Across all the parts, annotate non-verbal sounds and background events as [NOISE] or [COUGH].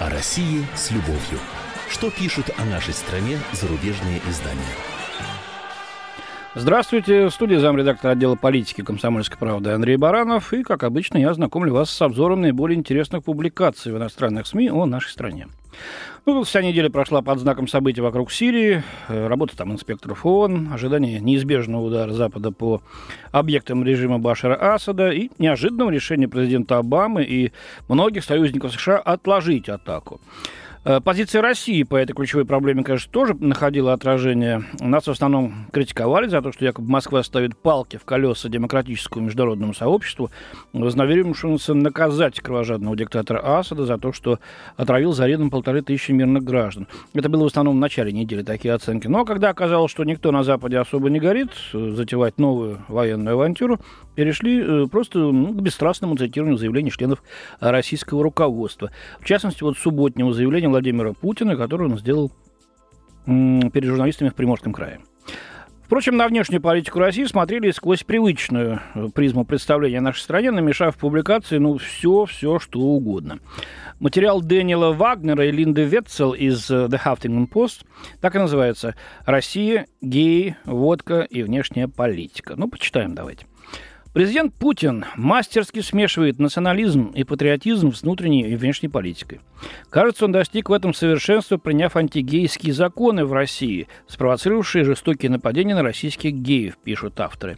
О России с любовью. Что пишут о нашей стране зарубежные издания? Здравствуйте, в студии замредактора отдела политики комсомольской правды Андрей Баранов. И, как обычно, я знакомлю вас с обзором наиболее интересных публикаций в иностранных СМИ о нашей стране. Ну, вся неделя прошла под знаком событий вокруг Сирии, э, работа там инспекторов ООН, ожидание неизбежного удара Запада по объектам режима Башара Асада и неожиданного решения президента Обамы и многих союзников США отложить атаку. Э, позиция России по этой ключевой проблеме, конечно, тоже находила отражение. Нас в основном критиковали за то, что якобы Москва ставит палки в колеса демократическому международному сообществу, вознамерившемуся наказать кровожадного диктатора Асада за то, что отравил зарядом полторы тысячи мирных граждан. Это было в основном в начале недели такие оценки. Но когда оказалось, что никто на Западе особо не горит, э, затевать новую военную авантюру, перешли э, просто ну, к бесстрастному цитированию заявлений членов российского руководства. В частности, вот субботнего заявления Владимира Путина, который он сделал перед журналистами в Приморском крае. Впрочем, на внешнюю политику России смотрели сквозь привычную э, призму представления о нашей стране, намешав в публикации, ну, все, все, что угодно. Материал Дэниела Вагнера и Линды Ветцел из э, The Huffington Post так и называется «Россия, геи, водка и внешняя политика». Ну, почитаем давайте. Президент Путин мастерски смешивает национализм и патриотизм с внутренней и внешней политикой. Кажется, он достиг в этом совершенства, приняв антигейские законы в России, спровоцировавшие жестокие нападения на российских геев, пишут авторы.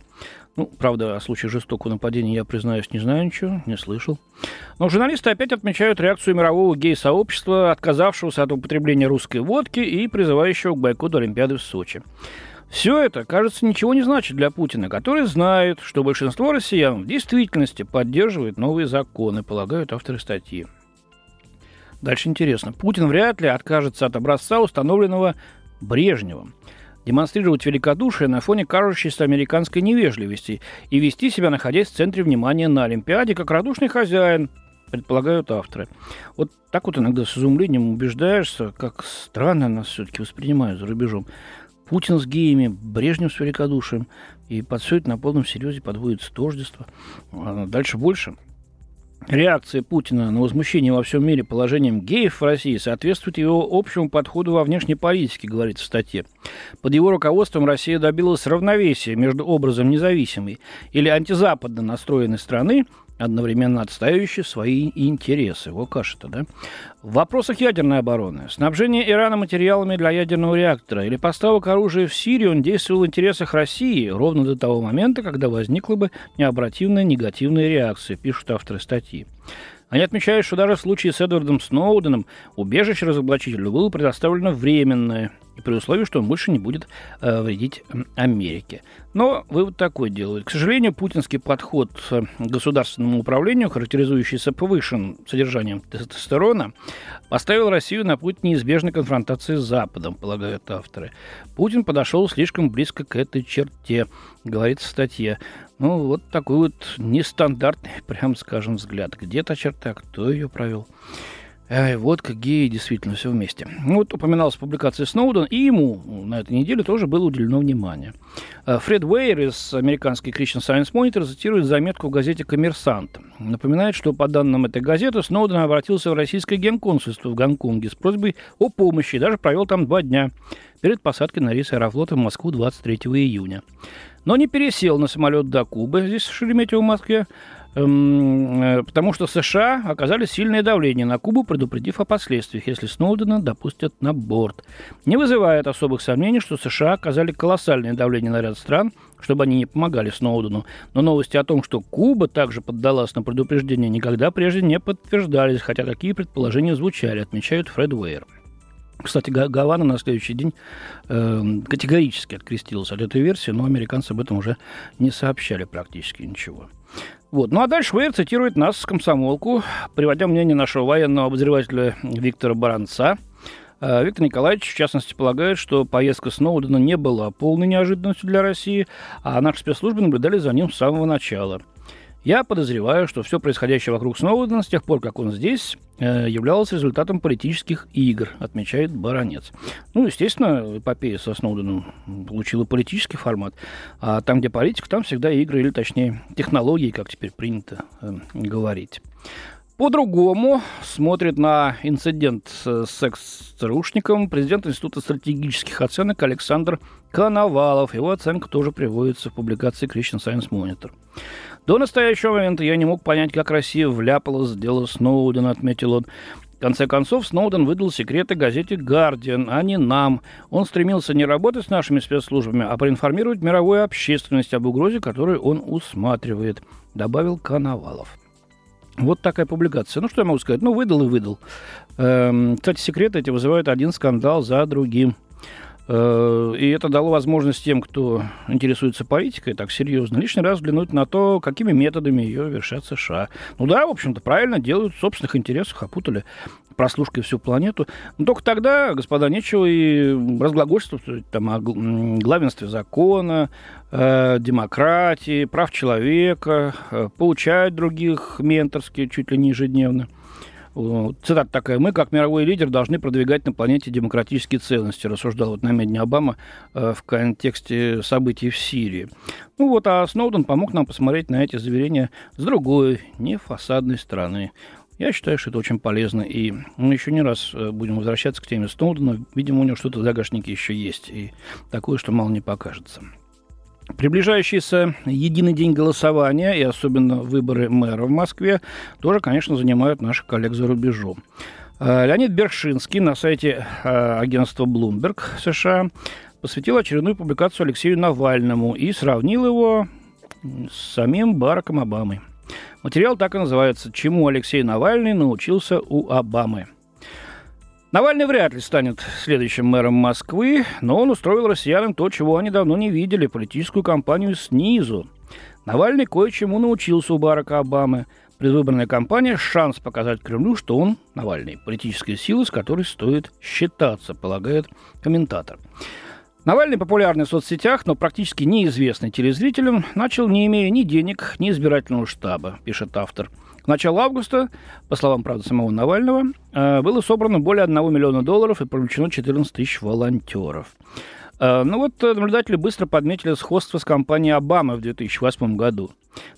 Ну, правда, о случае жестокого нападения я, признаюсь, не знаю ничего, не слышал. Но журналисты опять отмечают реакцию мирового гей-сообщества, отказавшегося от употребления русской водки и призывающего к бойкоту Олимпиады в Сочи. Все это, кажется, ничего не значит для Путина, который знает, что большинство россиян в действительности поддерживает новые законы, полагают авторы статьи. Дальше интересно. Путин вряд ли откажется от образца, установленного Брежневым. Демонстрировать великодушие на фоне кажущейся американской невежливости и вести себя, находясь в центре внимания на Олимпиаде, как радушный хозяин, предполагают авторы. Вот так вот иногда с изумлением убеждаешься, как странно нас все-таки воспринимают за рубежом. Путин с геями, Брежнев с великодушием. И под все это на полном серьезе подводится тождество. А дальше больше. Реакция Путина на возмущение во всем мире положением геев в России соответствует его общему подходу во внешней политике, говорится в статье. Под его руководством Россия добилась равновесия между образом независимой или антизападно настроенной страны одновременно отстаивающий свои интересы. Во каша-то, да? В вопросах ядерной обороны, снабжение Ирана материалами для ядерного реактора или поставок оружия в Сирию он действовал в интересах России ровно до того момента, когда возникла бы необратимая негативная реакция, пишут авторы статьи. Они отмечают, что даже в случае с Эдвардом Сноуденом убежище разоблачителю было предоставлено временное, и при условии, что он больше не будет э, вредить Америке. Но вывод такой делают. К сожалению, путинский подход к государственному управлению, характеризующийся повышенным содержанием тестостерона, поставил Россию на путь неизбежной конфронтации с Западом, полагают авторы. Путин подошел слишком близко к этой черте, говорится в статье. Ну, вот такой вот нестандартный, [LAUGHS] прям скажем, взгляд. Где та черта, кто ее провел? Ай, вот как геи, действительно, все вместе. Ну, вот упоминалась публикация Сноуден, и ему на этой неделе тоже было уделено внимание. Э, Фред Уэйр из американской Christian Science Monitor цитирует заметку в газете «Коммерсант». Напоминает, что по данным этой газеты Сноуден обратился в российское генконсульство в Гонконге с просьбой о помощи и даже провел там два дня перед посадкой на рейс аэрофлота в Москву 23 июня. Но не пересел на самолет до Кубы, здесь в Шереметьево, в Москве, Эм, э, потому что США оказали сильное давление на Кубу, предупредив о последствиях, если Сноудена допустят на борт. Не вызывает особых сомнений, что США оказали колоссальное давление на ряд стран, чтобы они не помогали Сноудену. Но новости о том, что Куба также поддалась на предупреждение, никогда прежде не подтверждались, хотя такие предположения звучали, отмечают Фред Уэйр. Кстати, Гавана на следующий день э, категорически открестилась от этой версии, но американцы об этом уже не сообщали практически ничего. Вот. Ну а дальше Вейер цитирует нас, комсомолку, приводя мнение нашего военного обозревателя Виктора Баранца. Э, Виктор Николаевич, в частности, полагает, что поездка Сноудена не была полной неожиданностью для России, а наши спецслужбы наблюдали за ним с самого начала – я подозреваю, что все происходящее вокруг Сноудена с тех пор, как он здесь, э, являлось результатом политических игр, отмечает Баранец. Ну, естественно, эпопея со Сноуденом получила политический формат, а там, где политика, там всегда игры, или точнее технологии, как теперь принято э, говорить. По-другому смотрит на инцидент с секс-ЦРУшником президент Института стратегических оценок Александр Коновалов. Его оценка тоже приводится в публикации Christian Science Monitor. До настоящего момента я не мог понять, как Россия вляпалась в дело Сноудена, отметил он. В конце концов, Сноуден выдал секреты газете «Гардиан», а не нам. Он стремился не работать с нашими спецслужбами, а проинформировать мировую общественность об угрозе, которую он усматривает, добавил Коновалов. Вот такая публикация. Ну, что я могу сказать? Ну, выдал и выдал. Эм, кстати, секреты эти вызывают один скандал за другим. Э, и это дало возможность тем, кто интересуется политикой так серьезно, лишний раз взглянуть на то, какими методами ее вершат США. Ну да, в общем-то, правильно делают в собственных интересах, опутали прослушкой всю планету. Но только тогда, господа, нечего и разглагольствовать там, о главенстве закона, э, демократии, прав человека, э, получать других менторски чуть ли не ежедневно. Цитата такая. «Мы, как мировой лидер, должны продвигать на планете демократические ценности», рассуждал вот на медне Обама э, в контексте событий в Сирии. Ну вот, а Сноуден помог нам посмотреть на эти заверения с другой, не фасадной стороны. Я считаю, что это очень полезно, и мы еще не раз э, будем возвращаться к теме Сноудена. Видимо, у него что-то в загашнике еще есть, и такое, что мало не покажется. Приближающийся единый день голосования и особенно выборы мэра в Москве тоже, конечно, занимают наших коллег за рубежом. Э, Леонид Бершинский на сайте э, агентства Bloomberg США посвятил очередную публикацию Алексею Навальному и сравнил его с самим Бараком Обамой. Материал так и называется «Чему Алексей Навальный научился у Обамы». Навальный вряд ли станет следующим мэром Москвы, но он устроил россиянам то, чего они давно не видели – политическую кампанию снизу. Навальный кое-чему научился у Барака Обамы. Предвыборная кампания – шанс показать Кремлю, что он, Навальный, политическая сила, с которой стоит считаться, полагает комментатор. Навальный популярный в соцсетях, но практически неизвестный телезрителям, начал не имея ни денег, ни избирательного штаба, пишет автор – к началу августа, по словам, правда, самого Навального, э, было собрано более 1 миллиона долларов и привлечено 14 тысяч волонтеров. Э, ну вот э, наблюдатели быстро подметили сходство с компанией Обамы в 2008 году.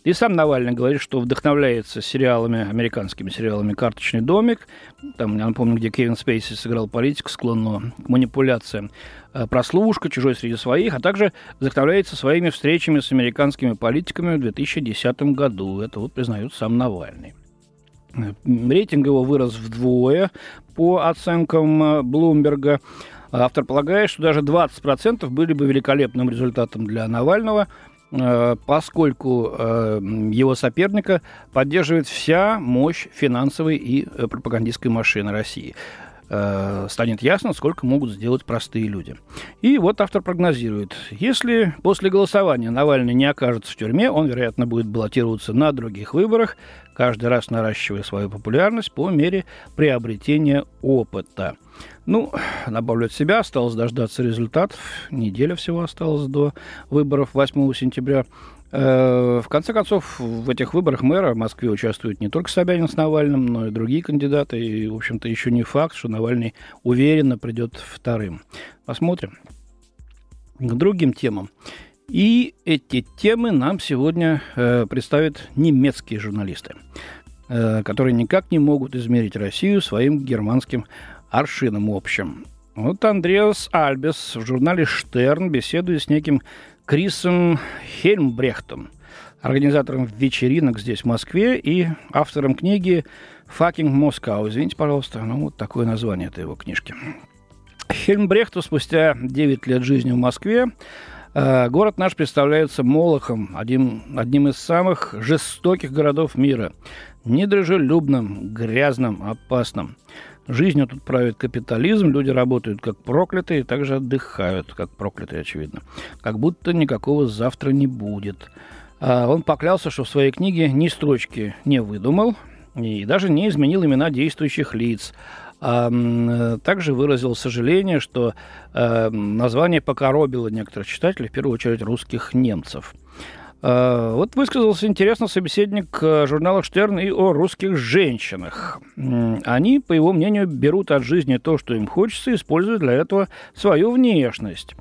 И сам Навальный говорит, что вдохновляется сериалами, американскими сериалами «Карточный домик». Там, я напомню, где Кевин Спейси сыграл политику, склонного к манипуляциям. Э, «Прослушка», «Чужой среди своих», а также вдохновляется своими встречами с американскими политиками в 2010 году. Это вот признает сам Навальный. Рейтинг его вырос вдвое по оценкам Блумберга. Автор полагает, что даже 20% были бы великолепным результатом для Навального – Э, поскольку э, его соперника поддерживает вся мощь финансовой и э, пропагандистской машины России станет ясно, сколько могут сделать простые люди. И вот автор прогнозирует, если после голосования Навальный не окажется в тюрьме, он, вероятно, будет баллотироваться на других выборах, каждый раз наращивая свою популярность по мере приобретения опыта. Ну, добавлю от себя, осталось дождаться результатов. Неделя всего осталась до выборов 8 сентября. Э, в конце концов, в этих выборах мэра в Москве участвуют не только Собянин с Навальным, но и другие кандидаты. И, в общем-то, еще не факт, что Навальный уверенно придет вторым. Посмотрим. К другим темам. И эти темы нам сегодня э, представят немецкие журналисты, э, которые никак не могут измерить Россию своим германским аршином общим. Вот Андреас Альбес в журнале «Штерн» беседует с неким Крисом Хельмбрехтом, организатором вечеринок здесь, в Москве, и автором книги «Fucking Moscow». Извините, пожалуйста, ну вот такое название этой его книжки. Хельмбрехту спустя 9 лет жизни в Москве э, город наш представляется Молохом, одним, одним из самых жестоких городов мира. Недружелюбным, грязным, опасным. Жизнью тут правит капитализм, люди работают как проклятые, также отдыхают как проклятые, очевидно. Как будто никакого завтра не будет. А он поклялся, что в своей книге ни строчки не выдумал и даже не изменил имена действующих лиц. А, также выразил сожаление, что а, название покоробило некоторых читателей, в первую очередь русских немцев – вот высказался интересно собеседник э, журнала «Штерн» и о русских женщинах. Они, по его мнению, берут от жизни то, что им хочется, и используют для этого свою внешность.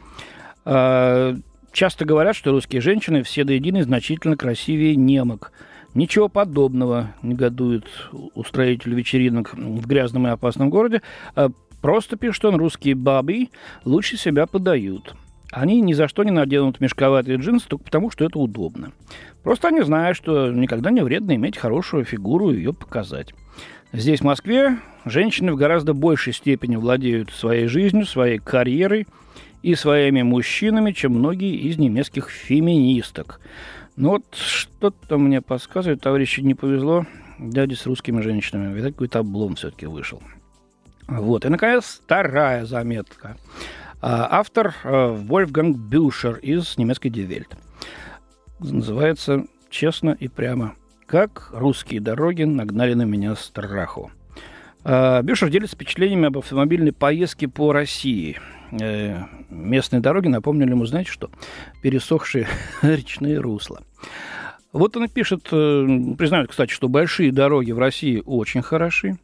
Э, часто говорят, что русские женщины все до единой значительно красивее немок. Ничего подобного негодует устроитель вечеринок в грязном и опасном городе. Просто пишет он, русские бабы лучше себя подают. Они ни за что не наденут мешковатые джинсы только потому, что это удобно. Просто они знают, что никогда не вредно иметь хорошую фигуру и ее показать. Здесь, в Москве, женщины в гораздо большей степени владеют своей жизнью, своей карьерой и своими мужчинами, чем многие из немецких феминисток. Ну вот что-то мне подсказывает, товарищи, не повезло дяде с русскими женщинами. Видать, какой-то облом все-таки вышел. Вот. И, наконец, вторая заметка. А, автор э, Вольфганг Бюшер из немецкой Die Welt. Называется «Честно и прямо. Как русские дороги нагнали на меня страху». А, Бюшер делится впечатлениями об автомобильной поездке по России. Э, местные дороги напомнили ему, знаете что? Пересохшие [LAUGHS] речные русла. Вот он и пишет, э, признают, кстати, что большие дороги в России очень хороши.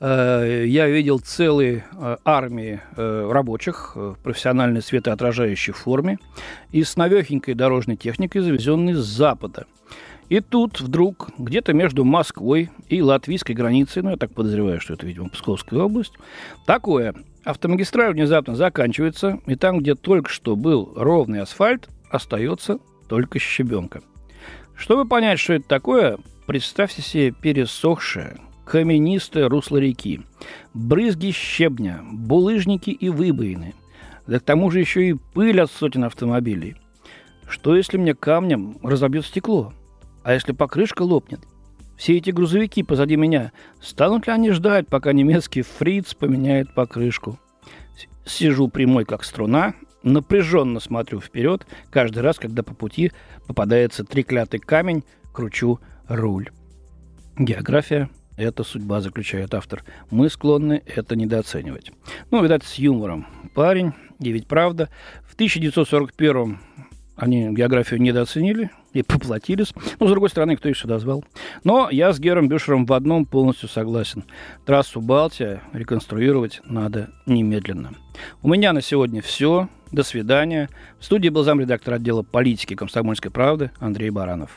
Э, я видел целые э, армии э, рабочих в профессиональной светоотражающей форме и с новехенькой дорожной техникой, завезенной с запада. И тут вдруг, где-то между Москвой и латвийской границей, ну, я так подозреваю, что это, видимо, Псковская область, такое. Автомагистраль внезапно заканчивается, и там, где только что был ровный асфальт, остается только щебенка. Чтобы понять, что это такое, представьте себе пересохшее, каменистое русло реки, брызги щебня, булыжники и выбоины. Да к тому же еще и пыль от сотен автомобилей. Что если мне камнем разобьет стекло? А если покрышка лопнет? Все эти грузовики позади меня, станут ли они ждать, пока немецкий фриц поменяет покрышку? Сижу прямой, как струна, напряженно смотрю вперед, каждый раз, когда по пути попадается треклятый камень, кручу руль. География это судьба, заключает автор. Мы склонны это недооценивать. Ну, видать, с юмором. Парень, и ведь правда, в 1941 они географию недооценили и поплатились. Ну, с другой стороны, кто их сюда звал? Но я с Гером Бюшером в одном полностью согласен. Трассу Балтия реконструировать надо немедленно. У меня на сегодня все. До свидания. В студии был замредактор отдела политики комсомольской правды Андрей Баранов.